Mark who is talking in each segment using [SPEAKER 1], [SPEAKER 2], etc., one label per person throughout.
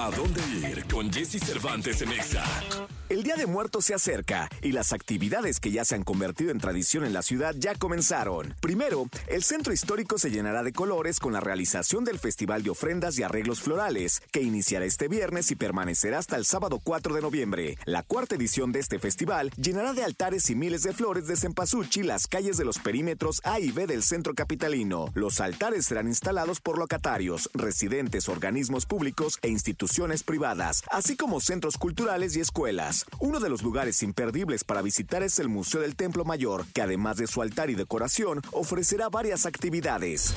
[SPEAKER 1] ¿A dónde ir con Jesse Cervantes en Exa?
[SPEAKER 2] El Día de Muertos se acerca y las actividades que ya se han convertido en tradición en la ciudad ya comenzaron. Primero, el centro histórico se llenará de colores con la realización del Festival de Ofrendas y Arreglos Florales, que iniciará este viernes y permanecerá hasta el sábado 4 de noviembre. La cuarta edición de este festival llenará de altares y miles de flores de cempasúchil las calles de los perímetros A y B del centro capitalino. Los altares serán instalados por locatarios, residentes, organismos públicos e instituciones privadas, así como centros culturales y escuelas. Uno de los lugares imperdibles para visitar es el Museo del Templo Mayor, que además de su altar y decoración, ofrecerá varias actividades.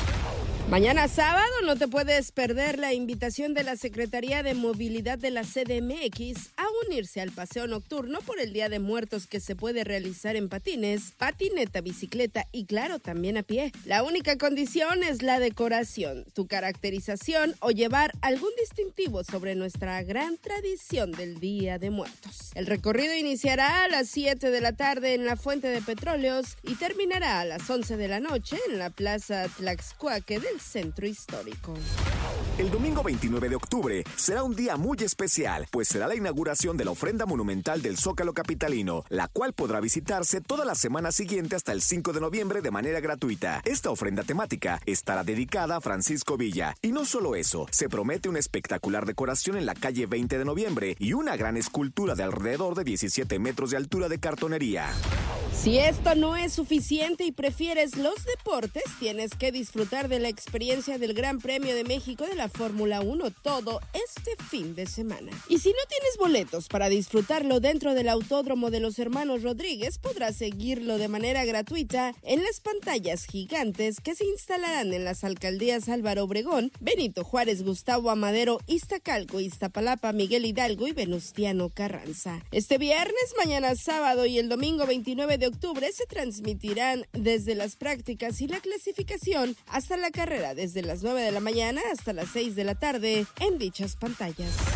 [SPEAKER 3] Mañana sábado no te puedes perder la invitación de la Secretaría de Movilidad de la CDMX a unirse al paseo nocturno por el Día de Muertos que se puede realizar en patines, patineta, bicicleta y claro, también a pie. La única condición es la decoración, tu caracterización o llevar algún distintivo sobre nuestra gran tradición del Día de Muertos. El recorrido iniciará a las 7 de la tarde en la Fuente de Petróleos y terminará a las 11 de la noche en la Plaza Tlaxcuaque Centro Histórico.
[SPEAKER 2] El domingo 29 de octubre será un día muy especial, pues será la inauguración de la ofrenda monumental del Zócalo Capitalino, la cual podrá visitarse toda la semana siguiente hasta el 5 de noviembre de manera gratuita. Esta ofrenda temática estará dedicada a Francisco Villa. Y no solo eso, se promete una espectacular decoración en la calle 20 de noviembre y una gran escultura de alrededor de 17 metros de altura de cartonería.
[SPEAKER 3] Si esto no es suficiente y prefieres los deportes, tienes que disfrutar de la experiencia del Gran Premio de México de la Fórmula 1 todo este fin de semana. Y si no tienes boletos para disfrutarlo dentro del Autódromo de los Hermanos Rodríguez, podrás seguirlo de manera gratuita en las pantallas gigantes que se instalarán en las alcaldías Álvaro Obregón, Benito Juárez, Gustavo Amadero, Iztacalco, Iztapalapa, Miguel Hidalgo y Venustiano Carranza. Este viernes, mañana sábado y el domingo 29 de octubre se transmitirán desde las prácticas y la clasificación hasta la carrera desde las 9 de la mañana hasta las 6 de la tarde en dichas pantallas.